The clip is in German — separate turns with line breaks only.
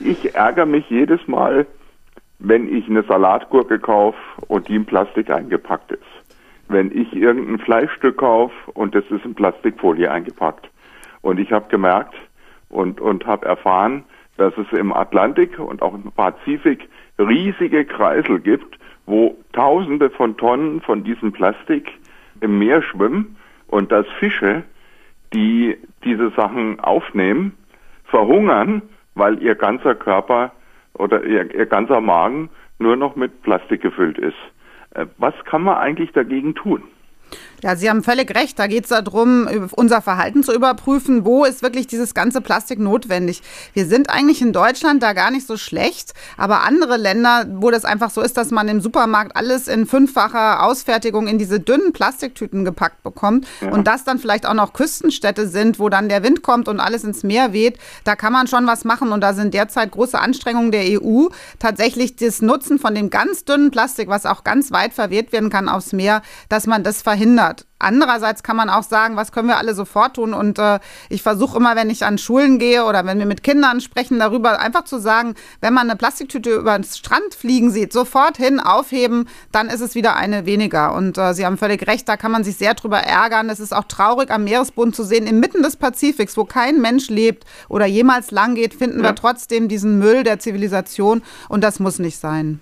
Ich ärgere mich jedes Mal, wenn ich eine Salatgurke kaufe und die in Plastik eingepackt ist. Wenn ich irgendein Fleischstück kaufe und das ist in Plastikfolie eingepackt. Und ich habe gemerkt und, und habe erfahren, dass es im Atlantik und auch im Pazifik riesige Kreisel gibt, wo Tausende von Tonnen von diesem Plastik im Meer schwimmen und dass Fische, die diese Sachen aufnehmen, verhungern, weil ihr ganzer Körper oder ihr, ihr ganzer Magen nur noch mit Plastik gefüllt ist. Äh, was kann man eigentlich dagegen tun?
Ja, Sie haben völlig recht. Da geht es darum, unser Verhalten zu überprüfen. Wo ist wirklich dieses ganze Plastik notwendig? Wir sind eigentlich in Deutschland da gar nicht so schlecht, aber andere Länder, wo das einfach so ist, dass man im Supermarkt alles in fünffacher Ausfertigung in diese dünnen Plastiktüten gepackt bekommt ja. und das dann vielleicht auch noch Küstenstädte sind, wo dann der Wind kommt und alles ins Meer weht, da kann man schon was machen und da sind derzeit große Anstrengungen der EU, tatsächlich das Nutzen von dem ganz dünnen Plastik, was auch ganz weit verweht werden kann aufs Meer, dass man das verhindert. Andererseits kann man auch sagen, was können wir alle sofort tun? Und äh, ich versuche immer, wenn ich an Schulen gehe oder wenn wir mit Kindern sprechen, darüber einfach zu sagen, wenn man eine Plastiktüte über den Strand fliegen sieht, sofort hin, aufheben, dann ist es wieder eine weniger. Und äh, Sie haben völlig recht, da kann man sich sehr drüber ärgern. Es ist auch traurig, am Meeresboden zu sehen, inmitten des Pazifiks, wo kein Mensch lebt oder jemals lang geht, finden ja. wir trotzdem diesen Müll der Zivilisation. Und das muss nicht sein.